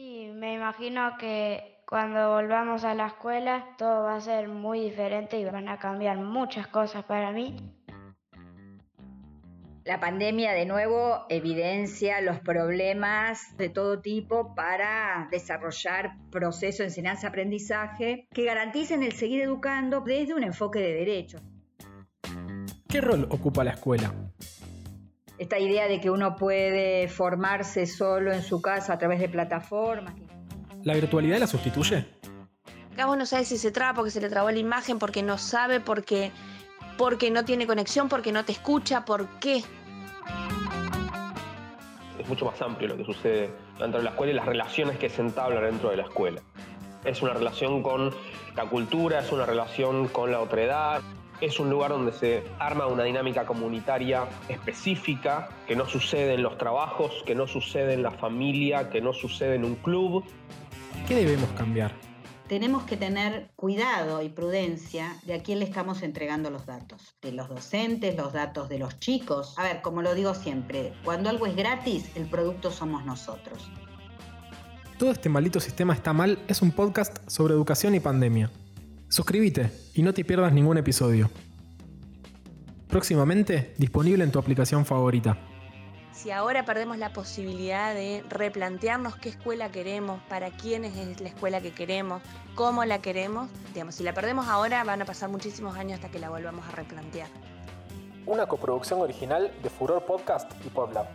Y me imagino que cuando volvamos a la escuela todo va a ser muy diferente y van a cambiar muchas cosas para mí. La pandemia de nuevo evidencia los problemas de todo tipo para desarrollar procesos de enseñanza-aprendizaje que garanticen el seguir educando desde un enfoque de derechos. ¿Qué rol ocupa la escuela? Esta idea de que uno puede formarse solo en su casa a través de plataformas. ¿La virtualidad la sustituye? Acá no sabe si se traba porque se le trabó la imagen, porque no sabe, porque, porque no tiene conexión, porque no te escucha, ¿por qué? Es mucho más amplio lo que sucede dentro de la escuela y las relaciones que se entablan dentro de la escuela. Es una relación con la cultura, es una relación con la otredad, es un lugar donde se arma una dinámica comunitaria específica que no sucede en los trabajos, que no sucede en la familia, que no sucede en un club. ¿Qué debemos cambiar? Tenemos que tener cuidado y prudencia de a quién le estamos entregando los datos. De los docentes, los datos de los chicos. A ver, como lo digo siempre, cuando algo es gratis, el producto somos nosotros. Todo este maldito sistema está mal es un podcast sobre educación y pandemia. Suscríbete y no te pierdas ningún episodio. Próximamente disponible en tu aplicación favorita. Si ahora perdemos la posibilidad de replantearnos qué escuela queremos, para quién es la escuela que queremos, cómo la queremos, digamos, si la perdemos ahora van a pasar muchísimos años hasta que la volvamos a replantear. Una coproducción original de Furor Podcast y PodLab.